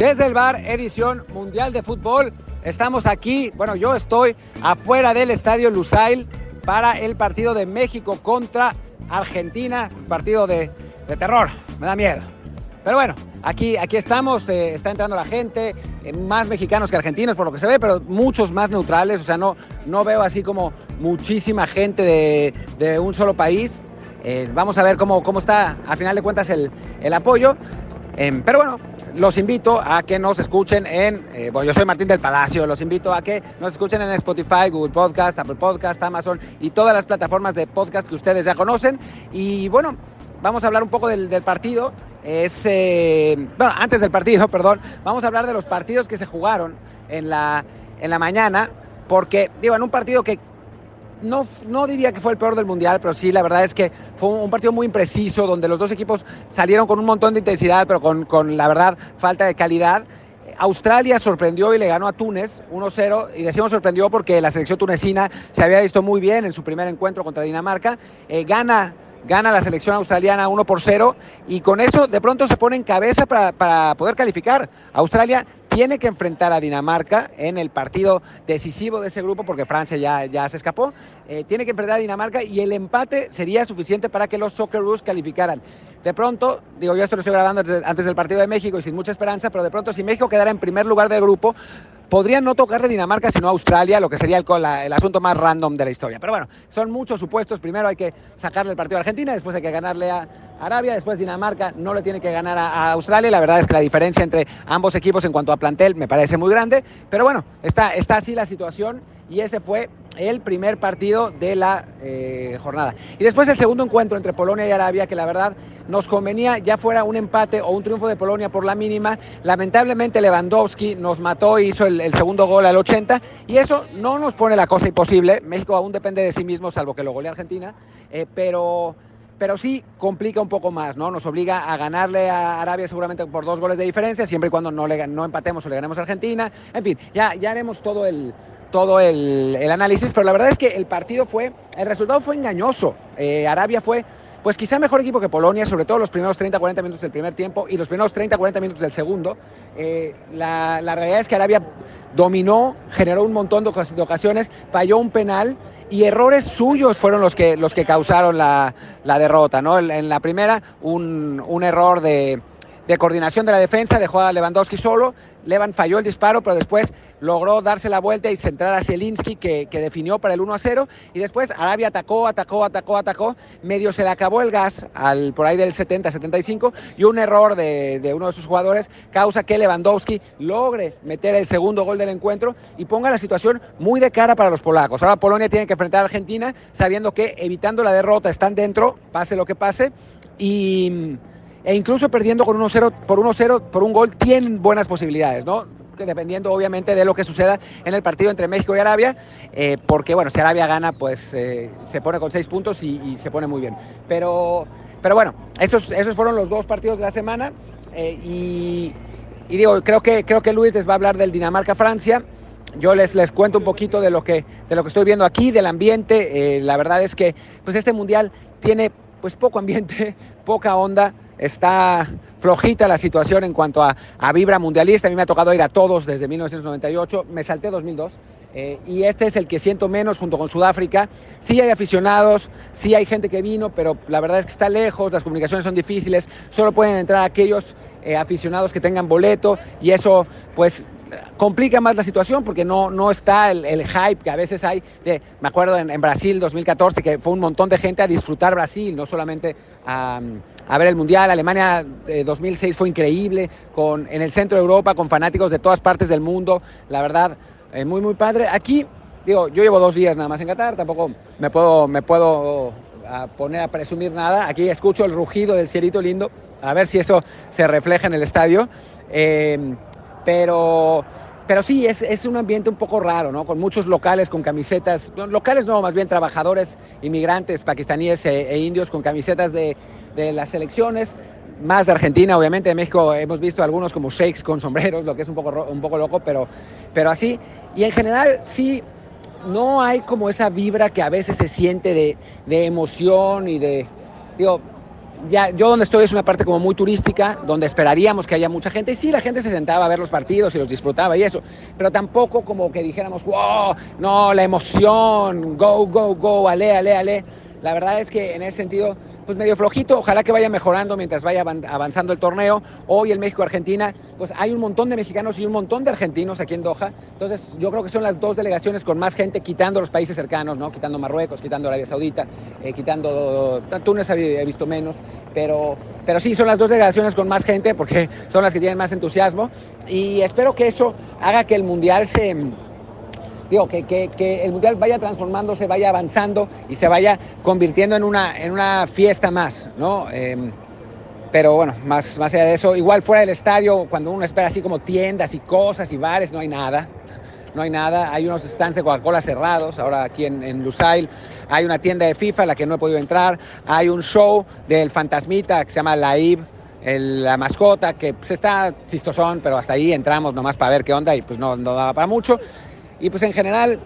Desde el bar, edición mundial de fútbol. Estamos aquí, bueno, yo estoy afuera del estadio Lusail para el partido de México contra Argentina, partido de, terror, me da miedo. Pero bueno, aquí, aquí estamos, eh, está entrando la gente, eh, más mexicanos que argentinos por lo que se ve, pero muchos más neutrales, o sea, no, no veo así como muchísima gente de, de un solo país. Eh, vamos a ver cómo, cómo está, a final de cuentas, el, el apoyo. Em, pero bueno, los invito a que nos escuchen en, eh, bueno, yo soy Martín del Palacio, los invito a que nos escuchen en Spotify, Google Podcast, Apple Podcast, Amazon y todas las plataformas de podcast que ustedes ya conocen. Y bueno, vamos a hablar un poco del, partido. Es, eh, bueno, antes del partido, perdón, vamos a hablar de los partidos que se jugaron en la, en la mañana, porque, digo, en un partido que no, no, diría que fue el peor del Mundial, pero sí, la verdad es que fue un partido muy impreciso, donde los dos equipos salieron con un montón de intensidad, pero con, con la verdad falta de calidad. Australia sorprendió y le ganó a Túnez 1-0 y decimos sorprendió porque la selección tunecina se había visto muy bien en su primer encuentro contra Dinamarca. Eh, gana gana la selección australiana 1 por 0 y con eso de pronto se pone en cabeza para, para, poder calificar. Australia tiene que enfrentar a Dinamarca en el partido decisivo de ese grupo porque Francia ya, ya se escapó. Eh, tiene que enfrentar a Dinamarca y el empate sería suficiente para que los Socceroos calificaran. De pronto, digo, yo esto lo estoy grabando antes, del partido de México y sin mucha esperanza, pero de pronto si México quedara en primer lugar del grupo, podría no tocarle Dinamarca sino Australia, lo que sería el, asunto más random de la historia. Pero bueno, son muchos supuestos. Primero hay que sacarle el partido a Argentina, después hay que ganarle a Arabia, después Dinamarca no le tiene que ganar a, Australia. La verdad es que la diferencia entre ambos equipos en cuanto a plantel me parece muy grande. Pero bueno, está así la situación y ese fue el primer partido de la eh, jornada. Y después el segundo encuentro entre Polonia y Arabia, que la verdad nos convenía ya fuera un empate o un triunfo de Polonia por la mínima. Lamentablemente Lewandowski nos mató e hizo el, segundo gol al 80 y eso no nos pone la cosa imposible. México aún depende de sí mismo, salvo que lo golee Argentina, eh, pero pero sí complica un poco más, ¿no? Nos obliga a ganarle a Arabia seguramente por dos goles de diferencia, siempre y cuando no, le, no empatemos o le ganemos a Argentina. En fin, ya, ya haremos todo el, todo el, análisis, pero la verdad es que el partido fue, el resultado fue engañoso. Eh, Arabia fue, pues quizá mejor equipo que Polonia, sobre todo los primeros 30-40 minutos del primer tiempo y los primeros 30-40 minutos del segundo. Eh, la, realidad es que Arabia dominó, generó un montón de ocasiones, falló un penal y errores suyos fueron los que, los que causaron la, la derrota. ¿no? En, en la primera, un, un error de, de coordinación de la defensa, dejó a Lewandowski solo, Levan falló el disparo, pero después logró darse la vuelta y centrar a Zielinski, que, que, definió para el 1 a 0. Y después Arabia atacó, atacó, atacó, atacó. Medio se le acabó el gas al, por ahí del 70-75 y un error de, de, uno de sus jugadores causa que Lewandowski logre meter el segundo gol del encuentro y ponga la situación muy de cara para los polacos. Ahora Polonia tiene que enfrentar a Argentina sabiendo que evitando la derrota están dentro, pase lo que pase. Y e incluso perdiendo con 1-0 por 1-0 por un gol tienen buenas posibilidades, ¿no? Dependiendo obviamente de lo que suceda en el partido entre México y Arabia, eh, porque bueno, si Arabia gana, pues eh, se pone con seis puntos y, se pone muy bien. Pero, pero bueno, esos, esos fueron los dos partidos de la semana eh, y, y, digo, creo que, creo que Luis les va a hablar del Dinamarca-Francia. Yo les, les cuento un poquito de lo que, de lo que estoy viendo aquí, del ambiente. la verdad es que pues este mundial tiene pues poco ambiente, poca onda está flojita la situación en cuanto a, a, vibra mundialista. A mí me ha tocado ir a todos desde 1998, me salté 2002. Eh, y este es el que siento menos junto con Sudáfrica. Sí hay aficionados, sí hay gente que vino, pero la verdad es que está lejos, las comunicaciones son difíciles, solo pueden entrar aquellos eh, aficionados que tengan boleto y eso pues complica más la situación porque no, no está el, el, hype que a veces hay. Me acuerdo en, Brasil 2014 que fue un montón de gente a disfrutar Brasil, no solamente a, ver el Mundial. Alemania de 2006 fue increíble, con, en el centro de Europa, con fanáticos de todas partes del mundo. La verdad, eh, muy, muy padre. Aquí, digo, yo llevo dos días nada más en Qatar, tampoco me puedo, me puedo a poner a presumir nada. Aquí escucho el rugido del cielito lindo, a ver si eso se refleja en el estadio. Eh, pero, pero sí, es, es, un ambiente un poco raro, ¿no? Con muchos locales con camisetas, locales no, más bien trabajadores, inmigrantes, pakistaníes e, e indios con camisetas de, de las selecciones, más de Argentina, obviamente, de México hemos visto algunos como shakes con sombreros, lo que es un poco, un poco loco, pero, pero así. Y en general, sí, no hay como esa vibra que a veces se siente de, de emoción y de, digo, ya, yo donde estoy es una parte como muy turística, donde esperaríamos que haya mucha gente. Y sí, la gente se sentaba a ver los partidos y los disfrutaba y eso, pero tampoco como que dijéramos, wow, no, la emoción, go, go, go, ale, ale, ale. La verdad es que en ese sentido pues medio flojito, ojalá que vaya mejorando mientras vaya avanzando el torneo. Hoy el México-Argentina, pues hay un montón de mexicanos y un montón de argentinos aquí en Doha. Entonces yo creo que son las dos delegaciones con más gente, quitando los países cercanos, ¿no? Quitando Marruecos, quitando Arabia Saudita, eh, quitando Túnez he visto menos, pero, pero sí son las dos delegaciones con más gente porque son las que tienen más entusiasmo y espero que eso haga que el Mundial se digo, que, que, el Mundial vaya transformándose, vaya avanzando y se vaya convirtiendo en una, en una fiesta más, ¿no? Em, pero bueno, más, más allá de eso, igual fuera del estadio, cuando uno espera así como tiendas y cosas y bares, no hay nada. No hay nada, hay unos stands de Coca-Cola cerrados, ahora aquí en, en, Lusail hay una tienda de FIFA a la que no he podido entrar, hay un show del Fantasmita que se llama La IB, la mascota, que pues está chistosón, pero hasta ahí entramos nomás para ver qué onda y pues no, no daba para mucho. Y pues en general,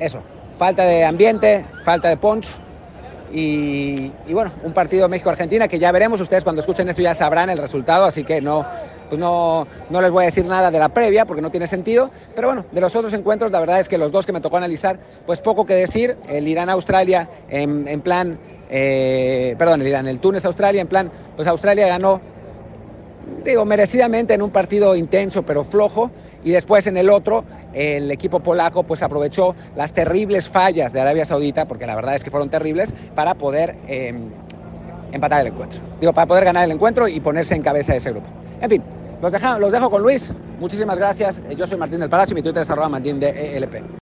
eso, falta de ambiente, falta de punch. Y, bueno, un partido México-Argentina que ya veremos, ustedes cuando escuchen esto ya sabrán el resultado, así que no, pues no, no les voy a decir nada de la previa porque no tiene sentido. Pero bueno, de los otros encuentros, la verdad es que los dos que me tocó analizar, pues poco que decir. El Irán-Australia en, en, plan, eh, perdón, el Irán, el Túnez-Australia en plan, pues Australia ganó, digo, merecidamente en un partido intenso pero flojo. Y después en el otro, el equipo polaco pues aprovechó las terribles fallas de Arabia Saudita, porque la verdad es que fueron terribles, para poder em, empatar el encuentro. Digo, para poder ganar el encuentro y ponerse en cabeza de ese grupo. En fin, los, los dejo con Luis. Muchísimas gracias. Yo soy Martín del Palacio y mi Twitter es arroba Martín de ELP.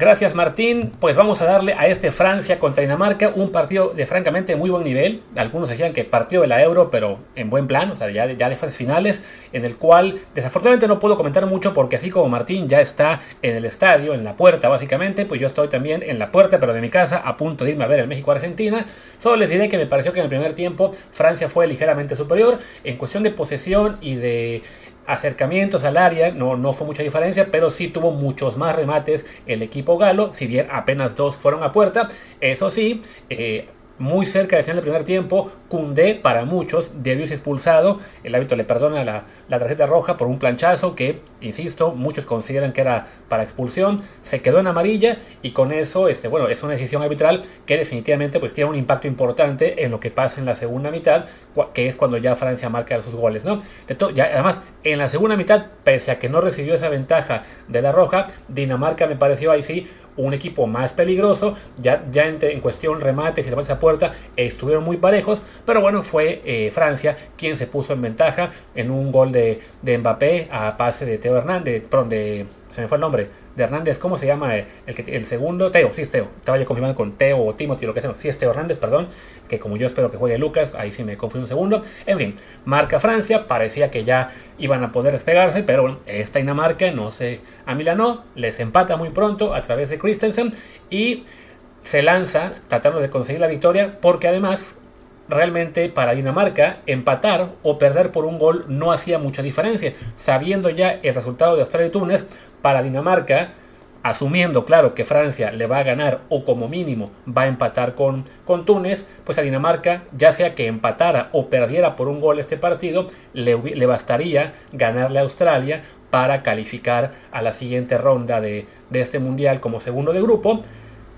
Gracias Martín, pues vamos a darle a este Francia contra Dinamarca un partido de francamente muy buen nivel. Algunos decían que partido de la Euro, pero en buen plan, o sea, ya, ya de fases finales, en el cual desafortunadamente no puedo comentar mucho porque así como Martín ya está en el estadio, en la puerta básicamente, pues yo estoy también en la puerta, pero de mi casa, a punto de irme a ver el México-Argentina. Solo les diré que me pareció que en el primer tiempo Francia fue ligeramente superior en cuestión de posesión y de acercamientos al área, no, no fue mucha diferencia, pero sí tuvo muchos más remates el equipo galo, si bien apenas dos fueron a puerta. Eso sí, eh, muy cerca del final del primer tiempo, Cundé para muchos debió ser expulsado. El hábito le perdona la, tarjeta roja por un planchazo que, insisto, muchos consideran que era para expulsión. Se quedó en amarilla y con eso, este, bueno, es una decisión arbitral que definitivamente pues, tiene un impacto importante en lo que pasa en la segunda mitad, que es cuando ya Francia marca sus goles. ¿no? Ya, además, en la segunda mitad, pese a que no recibió esa ventaja de la roja, Dinamarca me pareció ahí sí un equipo más peligroso. Ya, ya en, cuestión remates y remates a puerta estuvieron muy parejos. Pero bueno, fue eh, Francia quien se puso en ventaja en un gol de, de Mbappé a pase de Teo Hernández, perdón, de se me fue el nombre, de Hernández, ¿cómo se llama el, que, el segundo? Teo, sí es Teo, estaba yo confirmando con Teo o Timothy, lo que sea, sí es Teo Hernández, perdón, que como yo espero que juegue Lucas, ahí sí me confundí un segundo, en fin, marca Francia, parecía que ya iban a poder despegarse, pero bueno, esta Dinamarca no se amilanó, les empata muy pronto a través de Christensen y se lanza tratando de conseguir la victoria, porque además realmente para Dinamarca empatar o perder por un gol no hacía mucha diferencia. Sabiendo ya el resultado de Australia y Túnez, para Dinamarca, asumiendo claro que Francia le va a ganar o como mínimo va a empatar con, con Túnez, pues a Dinamarca, ya sea que empatara o perdiera por un gol este partido, le, bastaría ganarle a Australia para calificar a la siguiente ronda de, de este mundial como segundo de grupo.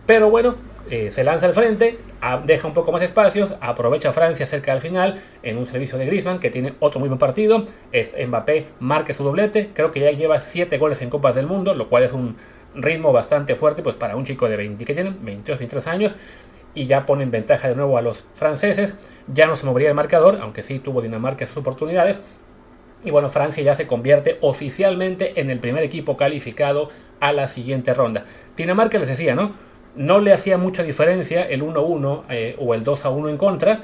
Pero bueno, eh, se lanza al frente, deja un poco más espacios, aprovecha Francia cerca del final en un servicio de Griezmann que tiene otro muy buen partido. Es Mbappé marca su doblete, creo que ya lleva 7 goles en Copas del Mundo, lo cual es un ritmo bastante fuerte pues para un chico de 20 que tiene 22, 23 años y ya pone en ventaja de nuevo a los franceses. Ya no se movería el marcador, aunque sí tuvo Dinamarca sus oportunidades. Y bueno, Francia ya se convierte oficialmente en el primer equipo calificado a la siguiente ronda. Dinamarca les decía, ¿no? no le hacía mucha diferencia el 1-1 eh, o el 2-1 en contra.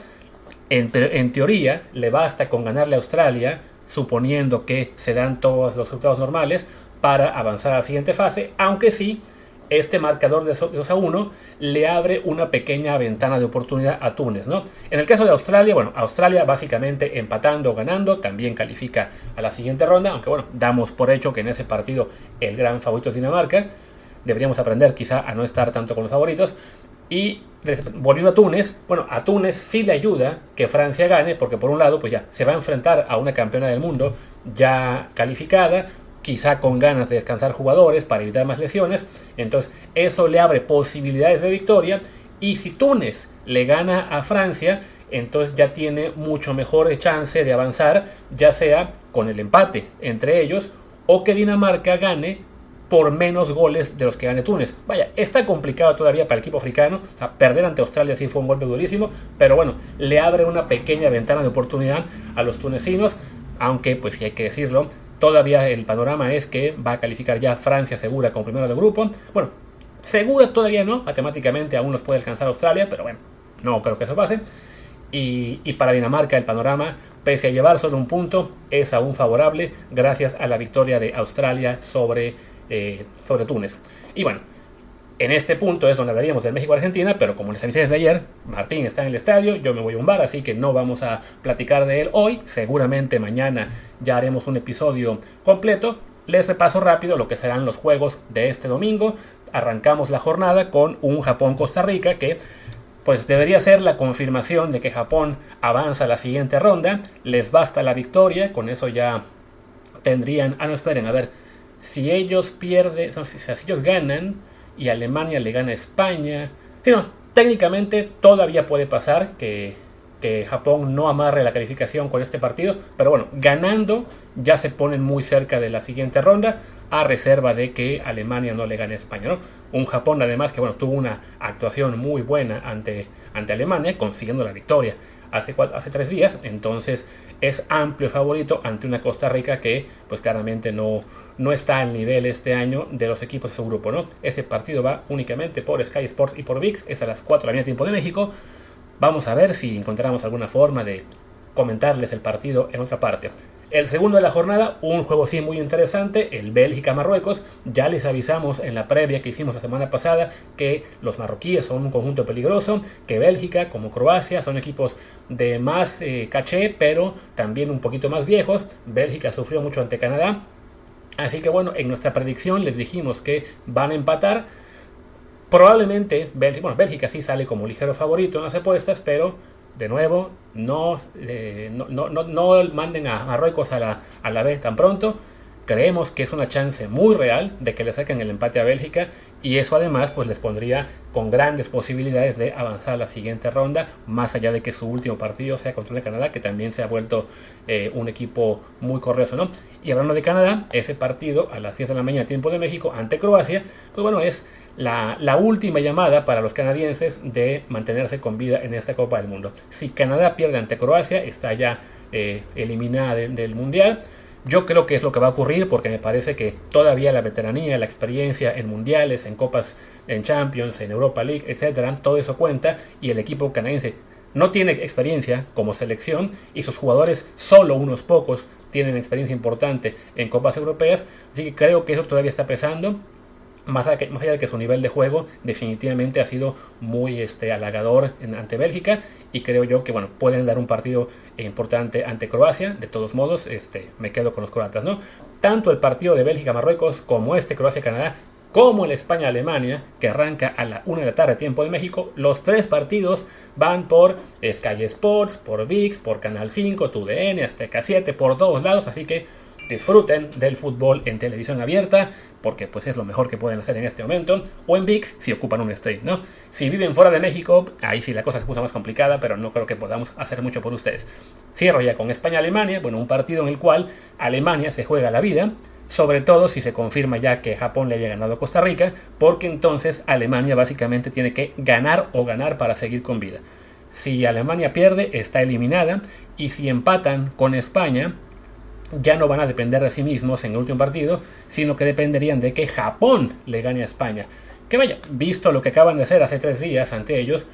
En, en, teoría, le basta con ganarle a Australia, suponiendo que se dan todos los resultados normales, para avanzar a la siguiente fase, aunque sí, este marcador de 2 a 1 le abre una pequeña ventana de oportunidad a Túnez. ¿no? En el caso de Australia, bueno, Australia básicamente empatando o ganando también califica a la siguiente ronda, aunque bueno, damos por hecho que en ese partido el gran favorito es Dinamarca deberíamos aprender quizá a no estar tanto con los favoritos. Y volviendo a Túnez, bueno, a Túnez sí le ayuda que Francia gane, porque por un lado, pues ya se va a enfrentar a una campeona del mundo ya calificada, quizá con ganas de descansar jugadores para evitar más lesiones. Entonces, eso le abre posibilidades de victoria. Y si Túnez le gana a Francia, entonces ya tiene mucho mejor chance de avanzar, ya sea con el empate entre ellos o que Dinamarca gane por menos goles de los que gane Túnez. Vaya, está complicado todavía para el equipo africano. O sea, perder ante Australia sí fue un golpe durísimo, pero bueno, le abre una pequeña ventana de oportunidad a los tunecinos, aunque pues hay que decirlo, todavía el panorama es que va a calificar ya Francia segura como primero de grupo. Bueno, segura todavía no, matemáticamente aún nos puede alcanzar Australia, pero bueno, no creo que eso pase. Y, para Dinamarca el panorama, pese a llevar solo un punto, es aún favorable gracias a la victoria de Australia sobre eh, sobre Túnez. Y bueno, en este punto es donde hablaríamos del México-Argentina, pero como les avisé desde ayer, Martín está en el estadio, yo me voy a un bar, así que no vamos a platicar de él hoy. Seguramente mañana ya haremos un episodio completo. Les repaso rápido lo que serán los juegos de este domingo. Arrancamos la jornada con un Japón-Costa Rica que pues debería ser la confirmación de que Japón avanza a la siguiente ronda. Les basta la victoria, con eso ya tendrían... Ah, no, esperen, a ver si ellos pierden, si, ellos ganan y Alemania le gana a España, no, técnicamente todavía puede pasar que, que, Japón no amarre la calificación con este partido, pero bueno, ganando ya se ponen muy cerca de la siguiente ronda, a reserva de que Alemania no le gane a España. Un Japón además que bueno, tuvo una actuación muy buena ante, ante Alemania, consiguiendo la victoria hace, hace tres días, entonces es amplio favorito ante una Costa Rica que pues claramente no, no está al nivel este año de los equipos de su grupo, ¿no? Ese partido va únicamente por Sky Sports y por VIX, es a las 4 de la mañana tiempo de México. Vamos a ver si encontramos alguna forma de comentarles el partido en otra parte. El segundo de la jornada, un juego sí muy interesante, el Bélgica-Marruecos. Ya les avisamos en la previa que hicimos la semana pasada que los marroquíes son un conjunto peligroso, que Bélgica como Croacia son equipos de más eh, caché, pero también un poquito más viejos. Bélgica sufrió mucho ante Canadá. Así que bueno, en nuestra predicción les dijimos que van a empatar. Probablemente, Bélgica, bueno, Bélgica sí sale como ligero favorito en las apuestas, pero de nuevo, no, eh, no, no, no, manden a Marruecos a la, a la vez tan pronto. Creemos que es una chance muy real de que le saquen el empate a Bélgica y eso además pues les pondría con grandes posibilidades de avanzar a la siguiente ronda, más allá de que su último partido sea contra el Canadá, que también se ha vuelto eh, un equipo muy corrioso, ¿no? Y hablando de Canadá, ese partido a las 10 de la mañana tiempo de México ante Croacia, pues bueno, es la, última llamada para los canadienses de mantenerse con vida en esta Copa del Mundo. Si Canadá pierde ante Croacia, está ya eh, eliminada del Mundial. Yo creo que es lo que va a ocurrir porque me parece que todavía la veteranía, la experiencia en mundiales, en copas, en Champions, en Europa League, etcétera, todo eso cuenta y el equipo canadiense no tiene experiencia como selección y sus jugadores, solo unos pocos, tienen experiencia importante en copas europeas, así que creo que eso todavía está pesando más allá, de que su nivel de juego definitivamente ha sido muy este, halagador ante Bélgica y creo yo que bueno pueden dar un partido importante ante Croacia. De todos modos este, me quedo con los croatas no tanto el partido de Bélgica Marruecos como este Croacia Canadá como el España Alemania que arranca a la 1 de la tarde tiempo de México. Los tres partidos van por Sky Sports por VIX por Canal 5 TUDN Azteca 7 por todos lados. Así que disfruten del fútbol en televisión abierta, porque pues es lo mejor que pueden hacer en este momento, o en VIX si ocupan un stream, ¿no? Si viven fuera de México, ahí sí la cosa se puso más complicada, pero no creo que podamos hacer mucho por ustedes. Cierro ya con España-Alemania, bueno, un partido en el cual Alemania se juega la vida, sobre todo si se confirma ya que Japón le haya ganado a Costa Rica, porque entonces Alemania básicamente tiene que ganar o ganar para seguir con vida. Si Alemania pierde, está eliminada, y si empatan con España, ya no van a depender de sí mismos en el último partido, sino que dependerían de que Japón le gane a España. Que vaya, visto lo que acaban de hacer hace tres días ante ellos,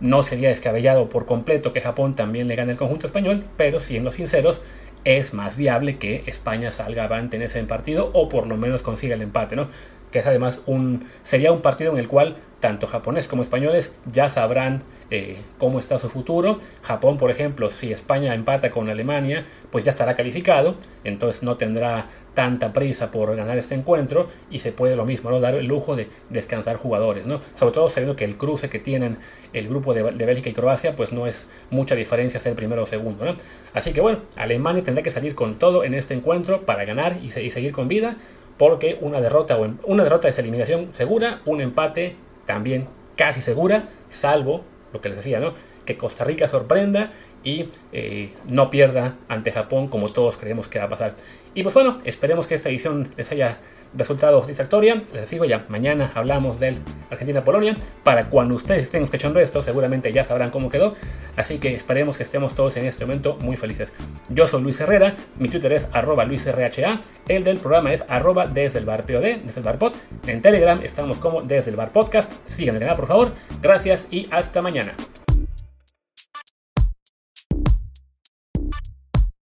no sería descabellado por completo que Japón también le gane el conjunto español, pero siendo sinceros, es más viable que España salga avante en ese partido o por lo menos consiga el empate, ¿no? que es además un, sería un partido en el cual tanto japoneses como españoles ya sabrán eh, cómo está su futuro. Japón, por ejemplo, si España empata con Alemania, pues ya estará calificado, entonces no tendrá tanta prisa por ganar este encuentro y se puede lo mismo, ¿no? dar el lujo de descansar jugadores, ¿no? sobre todo sabiendo que el cruce que tienen el grupo de, Bélgica y Croacia, pues no es mucha diferencia ser primero o segundo. ¿no? Así que bueno, Alemania tendrá que salir con todo en este encuentro para ganar y, y seguir con vida, porque una derrota, o una derrota es eliminación segura, un empate también casi segura, salvo lo que les decía, ¿no? Que Costa Rica sorprenda y eh, no pierda ante Japón como todos creemos que va a pasar. Y pues bueno, esperemos que esta edición les haya resultado satisfactoria. Les digo ya, mañana hablamos del Argentina-Polonia. Para cuando ustedes estén escuchando esto, seguramente ya sabrán cómo quedó. Así que esperemos que estemos todos en este momento muy felices. Yo soy Luis Herrera, mi Twitter es arroba luisrha, el del programa es arroba desde el bar POD, desde el bar pod. En Telegram estamos como desde el bar podcast. Sigan el canal por favor. Gracias y hasta mañana.